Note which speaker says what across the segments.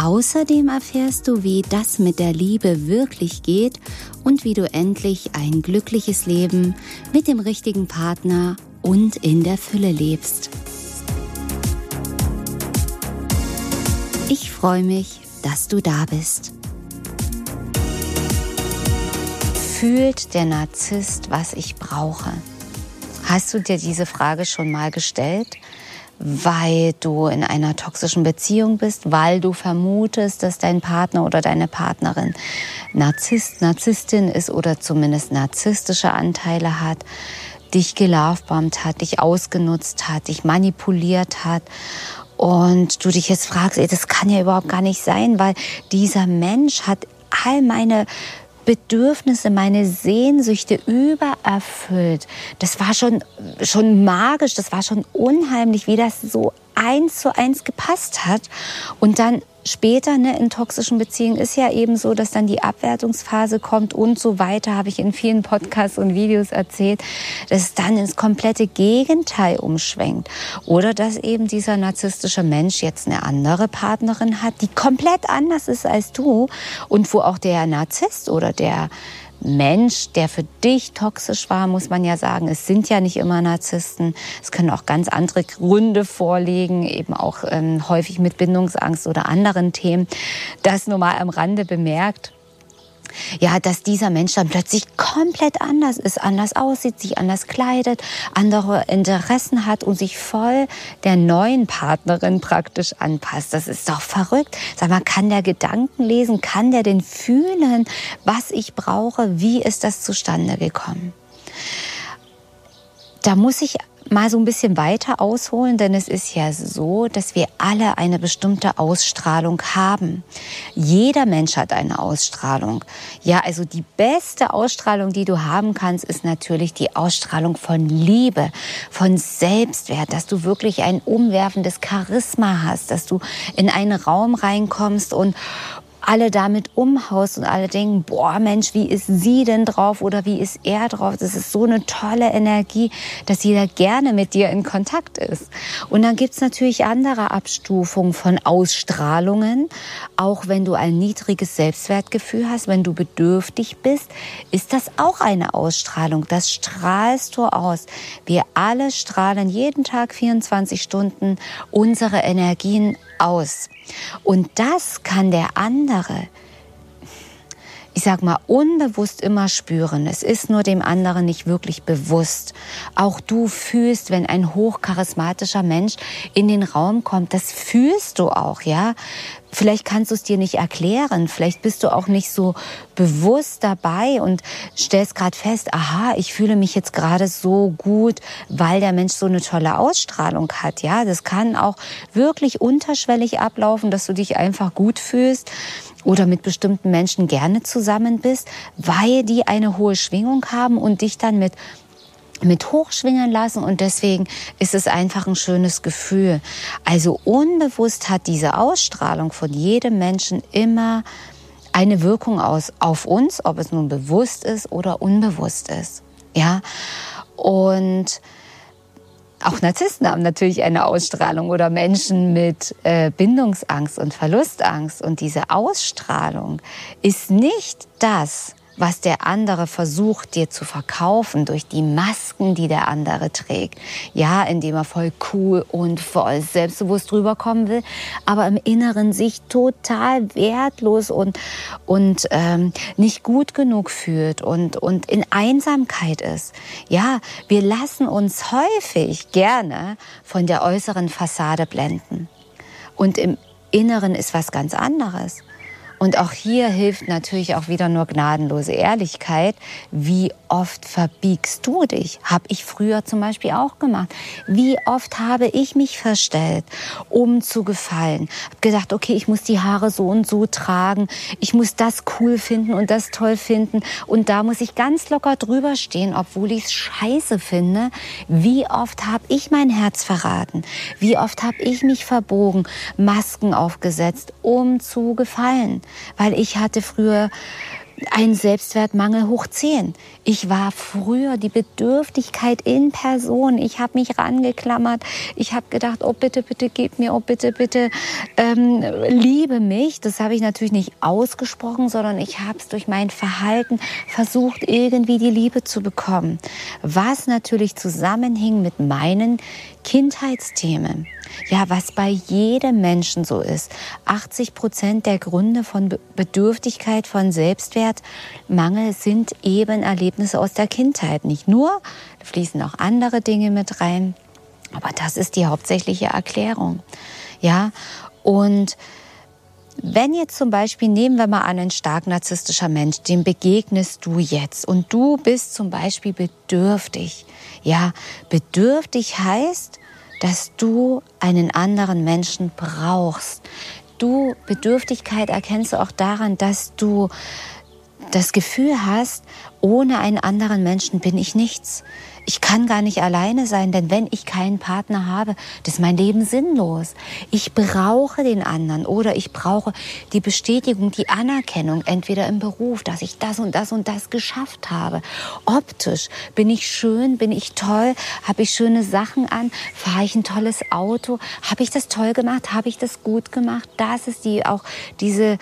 Speaker 1: Außerdem erfährst du, wie das mit der Liebe wirklich geht und wie du endlich ein glückliches Leben mit dem richtigen Partner und in der Fülle lebst. Ich freue mich, dass du da bist. Fühlt der Narzisst, was ich brauche? Hast du dir diese Frage schon mal gestellt? Weil du in einer toxischen Beziehung bist, weil du vermutest, dass dein Partner oder deine Partnerin Narzisst, Narzisstin ist oder zumindest narzisstische Anteile hat, dich gelaufbombt hat, dich ausgenutzt hat, dich manipuliert hat und du dich jetzt fragst, ey, das kann ja überhaupt gar nicht sein, weil dieser Mensch hat all meine Bedürfnisse, meine Sehnsüchte übererfüllt. Das war schon, schon magisch, das war schon unheimlich, wie das so eins zu eins gepasst hat. Und dann später ne, in toxischen Beziehungen ist ja eben so, dass dann die Abwertungsphase kommt und so weiter, habe ich in vielen Podcasts und Videos erzählt, dass es dann ins komplette Gegenteil umschwenkt. Oder dass eben dieser narzisstische Mensch jetzt eine andere Partnerin hat, die komplett anders ist als du und wo auch der Narzisst oder der Mensch, der für dich toxisch war, muss man ja sagen. Es sind ja nicht immer Narzissten. Es können auch ganz andere Gründe vorliegen, eben auch ähm, häufig mit Bindungsangst oder anderen Themen. Das nur mal am Rande bemerkt ja, dass dieser Mensch dann plötzlich komplett anders ist, anders aussieht, sich anders kleidet, andere Interessen hat und sich voll der neuen Partnerin praktisch anpasst. Das ist doch verrückt. Sag mal, kann der Gedanken lesen? Kann der denn fühlen, was ich brauche? Wie ist das zustande gekommen? Da muss ich mal so ein bisschen weiter ausholen, denn es ist ja so, dass wir alle eine bestimmte Ausstrahlung haben. Jeder Mensch hat eine Ausstrahlung. Ja, also die beste Ausstrahlung, die du haben kannst, ist natürlich die Ausstrahlung von Liebe, von Selbstwert, dass du wirklich ein umwerfendes Charisma hast, dass du in einen Raum reinkommst und alle damit umhaust und alle denken, boah Mensch, wie ist sie denn drauf oder wie ist er drauf? Das ist so eine tolle Energie, dass jeder gerne mit dir in Kontakt ist. Und dann gibt's natürlich andere Abstufungen von Ausstrahlungen. Auch wenn du ein niedriges Selbstwertgefühl hast, wenn du bedürftig bist, ist das auch eine Ausstrahlung. Das strahlst du aus. Wir alle strahlen jeden Tag 24 Stunden unsere Energien aus. Und das kann der andere, ich sag mal, unbewusst immer spüren. Es ist nur dem anderen nicht wirklich bewusst. Auch du fühlst, wenn ein hochcharismatischer Mensch in den Raum kommt, das fühlst du auch, ja. Vielleicht kannst du es dir nicht erklären, vielleicht bist du auch nicht so bewusst dabei und stellst gerade fest, aha, ich fühle mich jetzt gerade so gut, weil der Mensch so eine tolle Ausstrahlung hat. Ja, das kann auch wirklich unterschwellig ablaufen, dass du dich einfach gut fühlst oder mit bestimmten Menschen gerne zusammen bist, weil die eine hohe Schwingung haben und dich dann mit mit hochschwingen lassen und deswegen ist es einfach ein schönes Gefühl. Also unbewusst hat diese Ausstrahlung von jedem Menschen immer eine Wirkung aus auf uns, ob es nun bewusst ist oder unbewusst ist. Ja, und auch Narzissten haben natürlich eine Ausstrahlung oder Menschen mit äh, Bindungsangst und Verlustangst. Und diese Ausstrahlung ist nicht das, was der andere versucht dir zu verkaufen durch die Masken, die der andere trägt. Ja, indem er voll cool und voll selbstbewusst rüberkommen will, aber im Inneren sich total wertlos und, und ähm, nicht gut genug fühlt und, und in Einsamkeit ist. Ja, wir lassen uns häufig gerne von der äußeren Fassade blenden. Und im Inneren ist was ganz anderes. Und auch hier hilft natürlich auch wieder nur gnadenlose Ehrlichkeit. Wie oft verbiegst du dich? Habe ich früher zum Beispiel auch gemacht. Wie oft habe ich mich verstellt, um zu gefallen? Hab gedacht, okay, ich muss die Haare so und so tragen. Ich muss das cool finden und das toll finden. Und da muss ich ganz locker drüber stehen, obwohl ich es scheiße finde. Wie oft habe ich mein Herz verraten? Wie oft habe ich mich verbogen, Masken aufgesetzt, um zu gefallen? Weil ich hatte früher ein Selbstwertmangel hoch 10. Ich war früher die Bedürftigkeit in Person. Ich habe mich rangeklammert. Ich habe gedacht, oh bitte, bitte gib mir, oh bitte, bitte ähm, liebe mich. Das habe ich natürlich nicht ausgesprochen, sondern ich habe es durch mein Verhalten versucht, irgendwie die Liebe zu bekommen. Was natürlich zusammenhing mit meinen Kindheitsthemen. Ja, was bei jedem Menschen so ist. 80 Prozent der Gründe von Bedürftigkeit, von Selbstwertmangel sind eben Erlebnisse aus der Kindheit. Nicht nur, fließen auch andere Dinge mit rein. Aber das ist die hauptsächliche Erklärung. Ja, und wenn jetzt zum Beispiel, nehmen wir mal an, ein stark narzisstischer Mensch, dem begegnest du jetzt und du bist zum Beispiel bedürftig. Ja, bedürftig heißt, dass du einen anderen Menschen brauchst. Du, Bedürftigkeit erkennst du auch daran, dass du das Gefühl hast, ohne einen anderen Menschen bin ich nichts ich kann gar nicht alleine sein, denn wenn ich keinen Partner habe, das ist mein Leben sinnlos. Ich brauche den anderen oder ich brauche die Bestätigung, die Anerkennung, entweder im Beruf, dass ich das und das und das geschafft habe. Optisch bin ich schön, bin ich toll, habe ich schöne Sachen an, fahre ich ein tolles Auto, habe ich das toll gemacht, habe ich das gut gemacht. Das ist die auch diese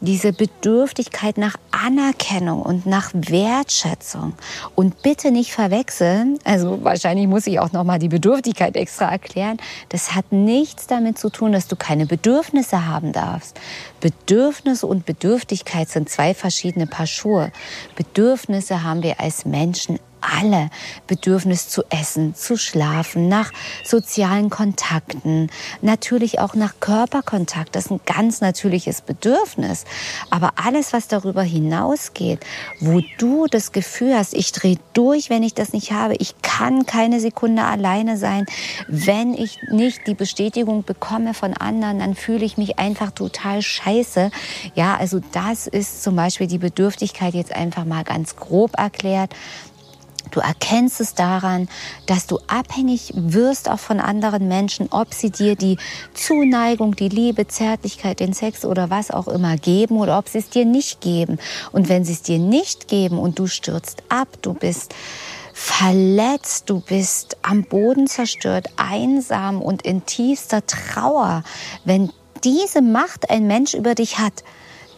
Speaker 1: diese Bedürftigkeit nach Anerkennung und nach Wertschätzung. Und bitte nicht verwechseln, also wahrscheinlich muss ich auch noch mal die Bedürftigkeit extra erklären, das hat nichts damit zu tun, dass du keine Bedürfnisse haben darfst. Bedürfnisse und Bedürftigkeit sind zwei verschiedene Paar Schuhe. Bedürfnisse haben wir als Menschen alle Bedürfnis zu essen, zu schlafen, nach sozialen Kontakten, natürlich auch nach Körperkontakt. Das ist ein ganz natürliches Bedürfnis. Aber alles, was darüber hinausgeht, wo du das Gefühl hast, ich drehe durch, wenn ich das nicht habe, ich kann keine Sekunde alleine sein, wenn ich nicht die Bestätigung bekomme von anderen, dann fühle ich mich einfach total scheiße. Ja, also das ist zum Beispiel die Bedürftigkeit jetzt einfach mal ganz grob erklärt. Du erkennst es daran, dass du abhängig wirst auch von anderen Menschen, ob sie dir die Zuneigung, die Liebe, Zärtlichkeit, den Sex oder was auch immer geben oder ob sie es dir nicht geben. Und wenn sie es dir nicht geben und du stürzt ab, du bist verletzt, du bist am Boden zerstört, einsam und in tiefster Trauer, wenn diese Macht ein Mensch über dich hat,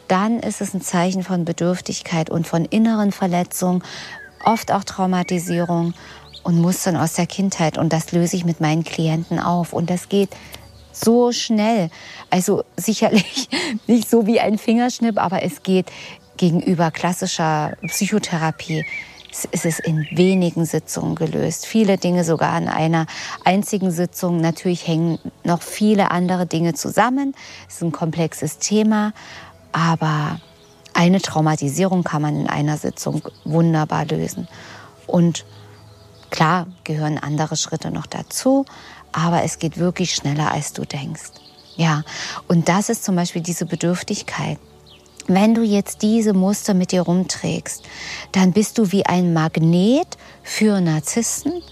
Speaker 1: dann ist es ein Zeichen von Bedürftigkeit und von inneren Verletzungen, oft auch Traumatisierung und Mustern aus der Kindheit. Und das löse ich mit meinen Klienten auf. Und das geht so schnell. Also sicherlich nicht so wie ein Fingerschnipp, aber es geht gegenüber klassischer Psychotherapie. Es ist in wenigen Sitzungen gelöst. Viele Dinge sogar in einer einzigen Sitzung. Natürlich hängen noch viele andere Dinge zusammen. Es ist ein komplexes Thema, aber eine Traumatisierung kann man in einer Sitzung wunderbar lösen. Und klar gehören andere Schritte noch dazu, aber es geht wirklich schneller, als du denkst. Ja, und das ist zum Beispiel diese Bedürftigkeit. Wenn du jetzt diese Muster mit dir rumträgst, dann bist du wie ein Magnet für Narzissten,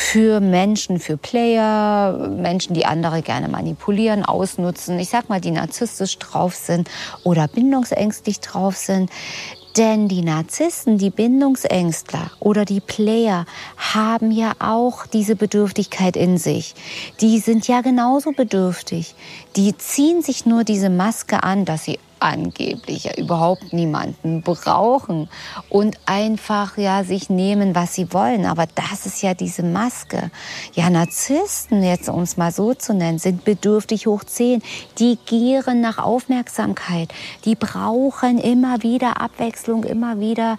Speaker 1: für Menschen, für Player, Menschen, die andere gerne manipulieren, ausnutzen. Ich sag mal, die narzisstisch drauf sind oder bindungsängstlich drauf sind. Denn die Narzissten, die Bindungsängstler oder die Player haben ja auch diese Bedürftigkeit in sich. Die sind ja genauso bedürftig. Die ziehen sich nur diese Maske an, dass sie angeblich ja überhaupt niemanden brauchen und einfach ja sich nehmen, was sie wollen. Aber das ist ja diese Maske. Ja, Narzissten, jetzt um es mal so zu nennen, sind bedürftig hoch zehn. Die gieren nach Aufmerksamkeit. Die brauchen immer wieder Abwechslung, immer wieder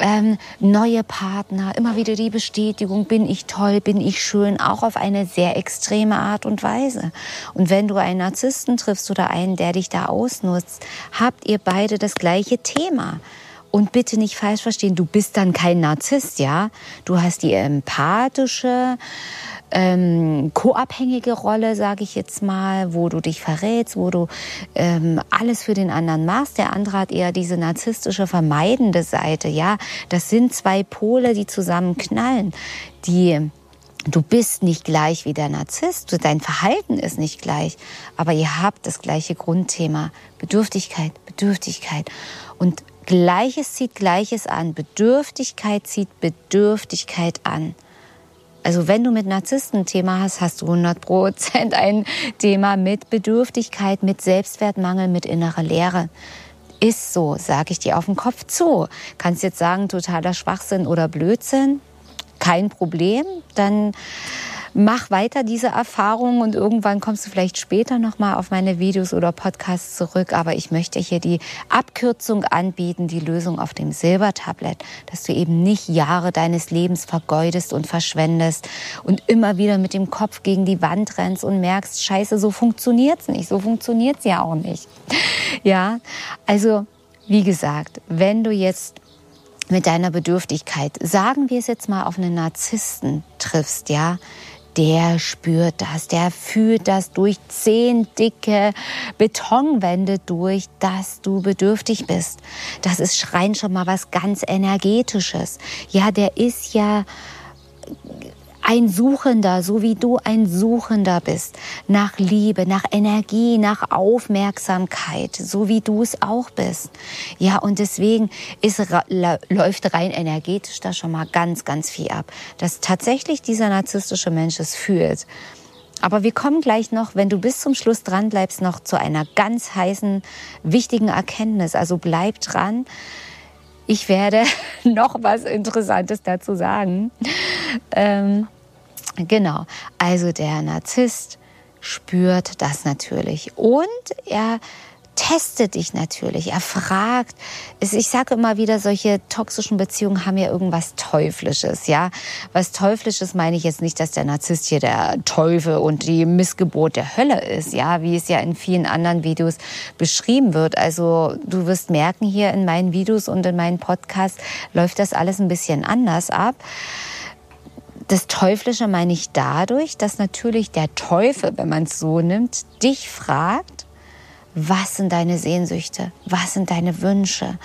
Speaker 1: ähm, neue Partner, immer wieder die Bestätigung, bin ich toll, bin ich schön, auch auf eine sehr extreme Art und Weise. Und wenn du einen Narzissten triffst oder einen, der dich da ausnutzt, habt ihr beide das gleiche Thema. Und bitte nicht falsch verstehen, du bist dann kein Narzisst, ja? Du hast die empathische, ähm, co-abhängige Rolle, sage ich jetzt mal, wo du dich verrätst, wo du ähm, alles für den anderen machst. Der andere hat eher diese narzisstische, vermeidende Seite. Ja, das sind zwei Pole, die zusammen knallen. Die Du bist nicht gleich wie der Narzisst, dein Verhalten ist nicht gleich, aber ihr habt das gleiche Grundthema. Bedürftigkeit, Bedürftigkeit. Und Gleiches zieht Gleiches an. Bedürftigkeit zieht Bedürftigkeit an. Also wenn du mit Narzissten ein Thema hast, hast du 100 Prozent ein Thema mit Bedürftigkeit, mit Selbstwertmangel, mit innerer Leere. Ist so, sage ich dir auf den Kopf zu. Kannst jetzt sagen, totaler Schwachsinn oder Blödsinn? Kein Problem. Dann mach weiter diese Erfahrung und irgendwann kommst du vielleicht später nochmal auf meine Videos oder Podcasts zurück. Aber ich möchte hier die Abkürzung anbieten, die Lösung auf dem Silbertablett, dass du eben nicht Jahre deines Lebens vergeudest und verschwendest und immer wieder mit dem Kopf gegen die Wand rennst und merkst, scheiße, so funktioniert's nicht, so funktioniert's ja auch nicht. Ja, also wie gesagt, wenn du jetzt mit deiner Bedürftigkeit, sagen wir es jetzt mal auf einen Narzissten triffst, ja, der spürt das, der fühlt das durch zehn dicke Betonwände durch, dass du bedürftig bist. Das ist rein schon mal was ganz energetisches. Ja, der ist ja ein Suchender, so wie du ein Suchender bist, nach Liebe, nach Energie, nach Aufmerksamkeit, so wie du es auch bist. Ja, und deswegen ist, läuft rein energetisch da schon mal ganz, ganz viel ab, dass tatsächlich dieser narzisstische Mensch es fühlt. Aber wir kommen gleich noch, wenn du bis zum Schluss dran bleibst, noch zu einer ganz heißen, wichtigen Erkenntnis. Also bleib dran. Ich werde noch was Interessantes dazu sagen. Ähm, genau, also der Narzisst spürt das natürlich und er testet dich natürlich. Er fragt. Ich sage immer wieder, solche toxischen Beziehungen haben ja irgendwas Teuflisches, ja. Was Teuflisches meine ich jetzt nicht, dass der Narzisst hier der Teufel und die Missgeburt der Hölle ist, ja, wie es ja in vielen anderen Videos beschrieben wird. Also du wirst merken, hier in meinen Videos und in meinen Podcasts läuft das alles ein bisschen anders ab. Das Teuflische meine ich dadurch, dass natürlich der Teufel, wenn man es so nimmt, dich fragt, was sind deine Sehnsüchte? Was sind deine Wünsche?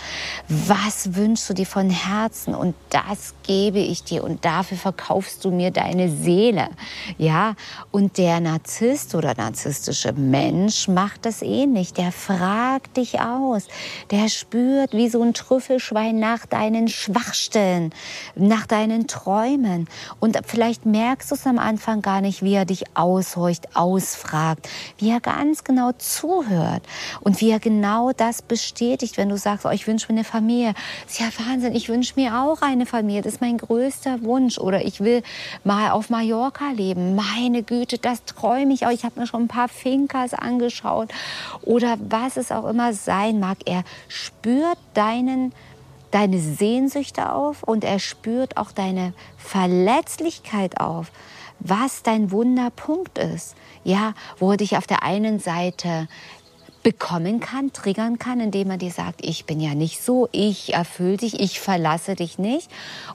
Speaker 1: Was wünschst du dir von Herzen? Und das gebe ich dir und dafür verkaufst du mir deine Seele. Ja, und der Narzisst oder narzisstische Mensch macht das ähnlich. Der fragt dich aus. Der spürt wie so ein Trüffelschwein nach deinen Schwachstellen, nach deinen Träumen. Und vielleicht merkst du es am Anfang gar nicht, wie er dich aushorcht, ausfragt, wie er ganz genau zuhört hat. Und wie er genau das bestätigt, wenn du sagst, oh, ich wünsche mir eine Familie. Das ist ja Wahnsinn, ich wünsche mir auch eine Familie. Das ist mein größter Wunsch. Oder ich will mal auf Mallorca leben. Meine Güte, das träume ich auch. Ich habe mir schon ein paar Finkers angeschaut. Oder was es auch immer sein mag. Er spürt deinen deine Sehnsüchte auf und er spürt auch deine Verletzlichkeit auf, was dein Wunderpunkt ist. Ja, wo er dich auf der einen Seite bekommen kann, triggern kann, indem er dir sagt, ich bin ja nicht so, ich erfülle dich, ich verlasse dich nicht.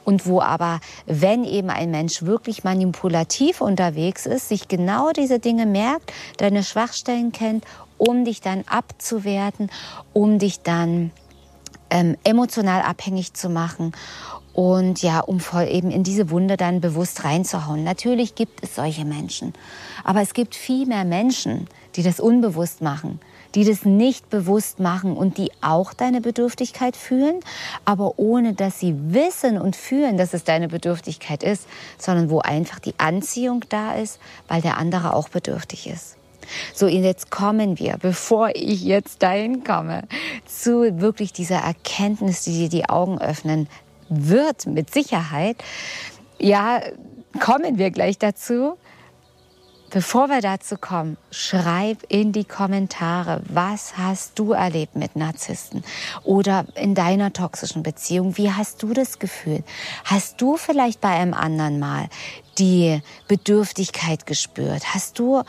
Speaker 1: Und wo aber, wenn eben ein Mensch wirklich manipulativ unterwegs ist, sich genau diese Dinge merkt, deine Schwachstellen kennt, um dich dann abzuwerten, um dich dann ähm, emotional abhängig zu machen und ja, um voll eben in diese Wunde dann bewusst reinzuhauen. Natürlich gibt es solche Menschen, aber es gibt viel mehr Menschen, die das unbewusst machen, die das nicht bewusst machen und die auch deine Bedürftigkeit fühlen, aber ohne dass sie wissen und fühlen, dass es deine Bedürftigkeit ist, sondern wo einfach die Anziehung da ist, weil der andere auch bedürftig ist. So, jetzt kommen wir, bevor ich jetzt dahin komme, zu wirklich dieser Erkenntnis, die dir die Augen öffnen wird, mit Sicherheit. Ja, kommen wir gleich dazu. Bevor wir dazu kommen, schreib in die Kommentare, was hast du erlebt mit Narzissten oder in deiner toxischen Beziehung? Wie hast du das Gefühl? Hast du vielleicht bei einem anderen Mal die Bedürftigkeit gespürt? Hast du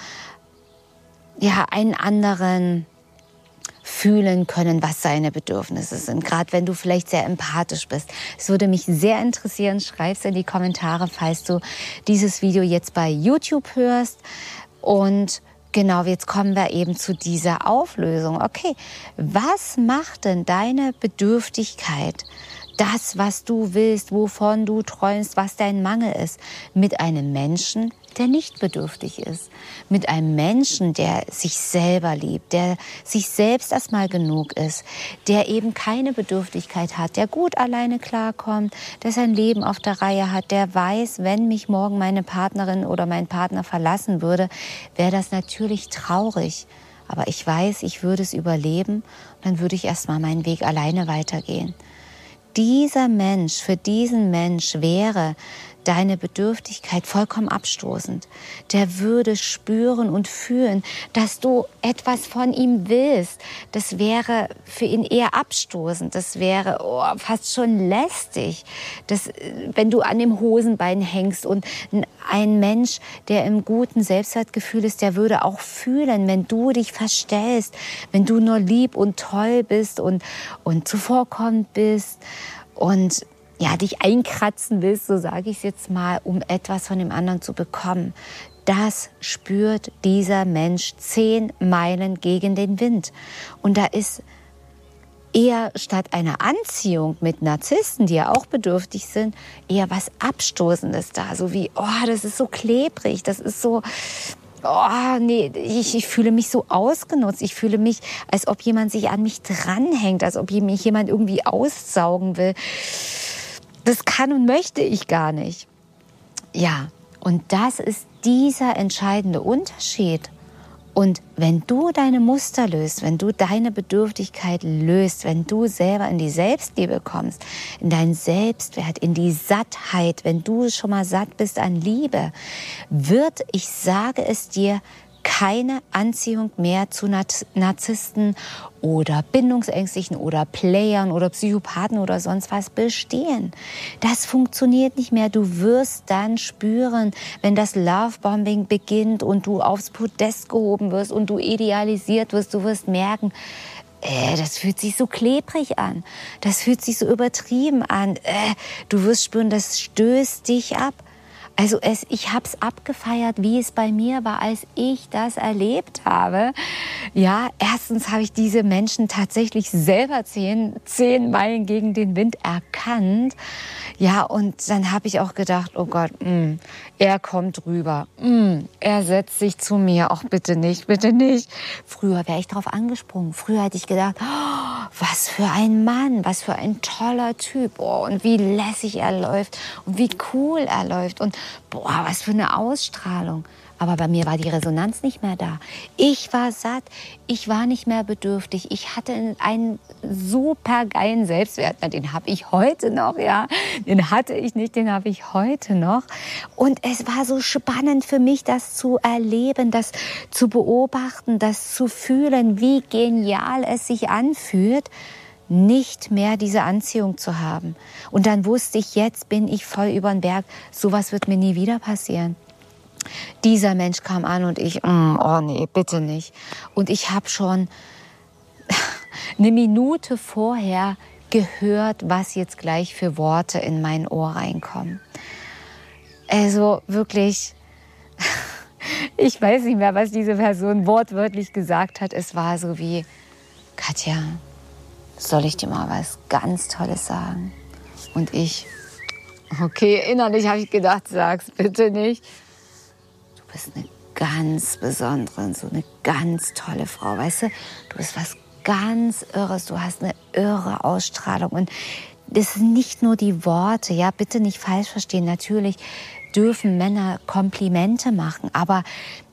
Speaker 1: ja einen anderen fühlen können, was seine Bedürfnisse sind. Gerade wenn du vielleicht sehr empathisch bist. Es würde mich sehr interessieren. Schreib es in die Kommentare, falls du dieses Video jetzt bei YouTube hörst. Und genau, jetzt kommen wir eben zu dieser Auflösung. Okay, was macht denn deine Bedürftigkeit? Das, was du willst, wovon du träumst, was dein Mangel ist, mit einem Menschen, der nicht bedürftig ist. Mit einem Menschen, der sich selber liebt, der sich selbst erstmal genug ist, der eben keine Bedürftigkeit hat, der gut alleine klarkommt, der sein Leben auf der Reihe hat, der weiß, wenn mich morgen meine Partnerin oder mein Partner verlassen würde, wäre das natürlich traurig. Aber ich weiß, ich würde es überleben und dann würde ich erstmal meinen Weg alleine weitergehen. Dieser Mensch, für diesen Mensch wäre deine Bedürftigkeit vollkommen abstoßend. Der würde spüren und fühlen, dass du etwas von ihm willst. Das wäre für ihn eher abstoßend. Das wäre oh, fast schon lästig. Das, wenn du an dem Hosenbein hängst und ein Mensch, der im guten Selbstwertgefühl ist, der würde auch fühlen, wenn du dich verstellst, wenn du nur lieb und toll bist und, und zuvorkommend bist und ja, dich einkratzen willst, so sage ich es jetzt mal, um etwas von dem anderen zu bekommen. Das spürt dieser Mensch zehn Meilen gegen den Wind. Und da ist eher statt einer Anziehung mit Narzissten, die ja auch bedürftig sind, eher was Abstoßendes da. So wie, oh, das ist so klebrig, das ist so, oh, nee, ich, ich fühle mich so ausgenutzt. Ich fühle mich, als ob jemand sich an mich dranhängt, als ob mich jemand irgendwie aussaugen will das kann und möchte ich gar nicht. Ja, und das ist dieser entscheidende Unterschied. Und wenn du deine Muster löst, wenn du deine Bedürftigkeit löst, wenn du selber in die Selbstliebe kommst, in deinen Selbstwert, in die Sattheit, wenn du schon mal satt bist an Liebe, wird, ich sage es dir, keine Anziehung mehr zu Narzissten oder Bindungsängstlichen oder Playern oder Psychopathen oder sonst was bestehen. Das funktioniert nicht mehr. Du wirst dann spüren, wenn das Lovebombing beginnt und du aufs Podest gehoben wirst und du idealisiert wirst, du wirst merken, äh, das fühlt sich so klebrig an. Das fühlt sich so übertrieben an. Äh, du wirst spüren, das stößt dich ab. Also es, ich habe es abgefeiert, wie es bei mir war, als ich das erlebt habe. Ja, erstens habe ich diese Menschen tatsächlich selber zehn, zehn Meilen gegen den Wind erkannt. Ja, und dann habe ich auch gedacht, oh Gott, mh, mm, er kommt rüber. Mh, mm, er setzt sich zu mir. Auch bitte nicht, bitte nicht. Früher wäre ich drauf angesprungen. Früher hätte ich gedacht, oh, was für ein Mann, was für ein toller Typ. Oh, und wie lässig er läuft und wie cool er läuft. Und boah, was für eine Ausstrahlung. Aber bei mir war die Resonanz nicht mehr da. Ich war satt, ich war nicht mehr bedürftig. Ich hatte einen super geilen Selbstwert. Den habe ich heute noch, ja. Den hatte ich nicht, den habe ich heute noch. Und es war so spannend für mich, das zu erleben, das zu beobachten, das zu fühlen, wie genial es sich anfühlt nicht mehr diese Anziehung zu haben. Und dann wusste ich, jetzt bin ich voll über den Berg. Sowas wird mir nie wieder passieren. Dieser Mensch kam an und ich, mm, oh nee, bitte nicht. Und ich habe schon eine Minute vorher gehört, was jetzt gleich für Worte in mein Ohr reinkommen. Also wirklich, ich weiß nicht mehr, was diese Person wortwörtlich gesagt hat. Es war so wie, Katja, soll ich dir mal was ganz Tolles sagen? Und ich, okay, innerlich habe ich gedacht, sag's bitte nicht. Du bist eine ganz besondere, so eine ganz tolle Frau, weißt du? Du bist was ganz Irres, du hast eine irre Ausstrahlung und das sind nicht nur die Worte, ja, bitte nicht falsch verstehen. Natürlich dürfen Männer Komplimente machen, aber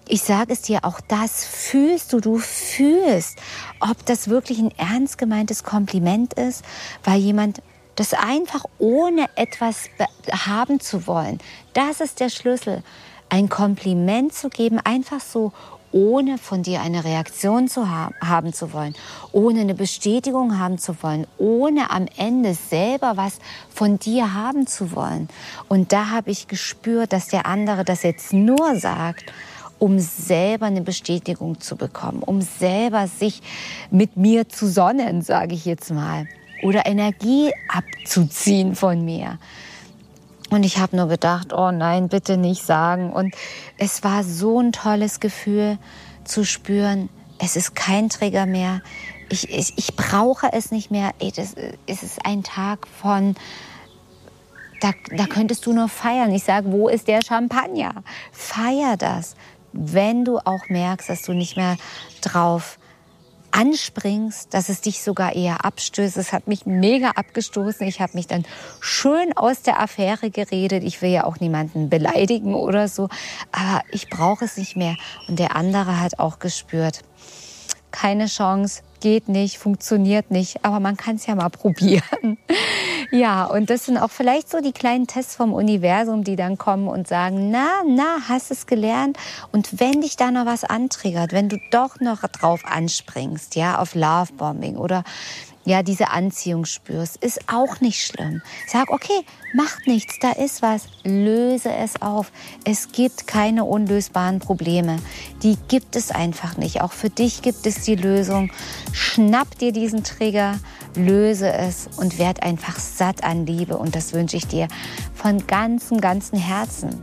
Speaker 1: ich sage es dir, auch das fühlst du, du fühlst, ob das wirklich ein ernst gemeintes Kompliment ist, weil jemand das einfach ohne etwas haben zu wollen, das ist der Schlüssel. ein Kompliment zu geben, einfach so ohne von dir eine Reaktion zu haben, haben zu wollen, ohne eine Bestätigung haben zu wollen, ohne am Ende selber was von dir haben zu wollen. Und da habe ich gespürt, dass der andere das jetzt nur sagt, um selber eine Bestätigung zu bekommen, um selber sich mit mir zu sonnen, sage ich jetzt mal, oder Energie abzuziehen von mir. Und ich habe nur gedacht, oh nein, bitte nicht sagen. Und es war so ein tolles Gefühl zu spüren, es ist kein Trigger mehr. Ich, ich, ich brauche es nicht mehr. es ist ein Tag von, da, da könntest du nur feiern. Ich sage, wo ist der Champagner? Feier das, wenn du auch merkst, dass du nicht mehr drauf anspringst, dass es dich sogar eher abstößt. Es hat mich mega abgestoßen. Ich habe mich dann schön aus der Affäre geredet. Ich will ja auch niemanden beleidigen oder so, aber ich brauche es nicht mehr. Und der andere hat auch gespürt, keine Chance, geht nicht, funktioniert nicht, aber man kann es ja mal probieren. ja, und das sind auch vielleicht so die kleinen Tests vom Universum, die dann kommen und sagen, na, na, hast es gelernt? Und wenn dich da noch was antriggert, wenn du doch noch drauf anspringst, ja, auf Lovebombing oder ja, diese Anziehung spürst, ist auch nicht schlimm. Sag, okay, macht nichts, da ist was, löse es auf. Es gibt keine unlösbaren Probleme. Die gibt es einfach nicht. Auch für dich gibt es die Lösung. Schnapp dir diesen Trigger, löse es und werd einfach satt an Liebe. Und das wünsche ich dir von ganzem, ganzem Herzen.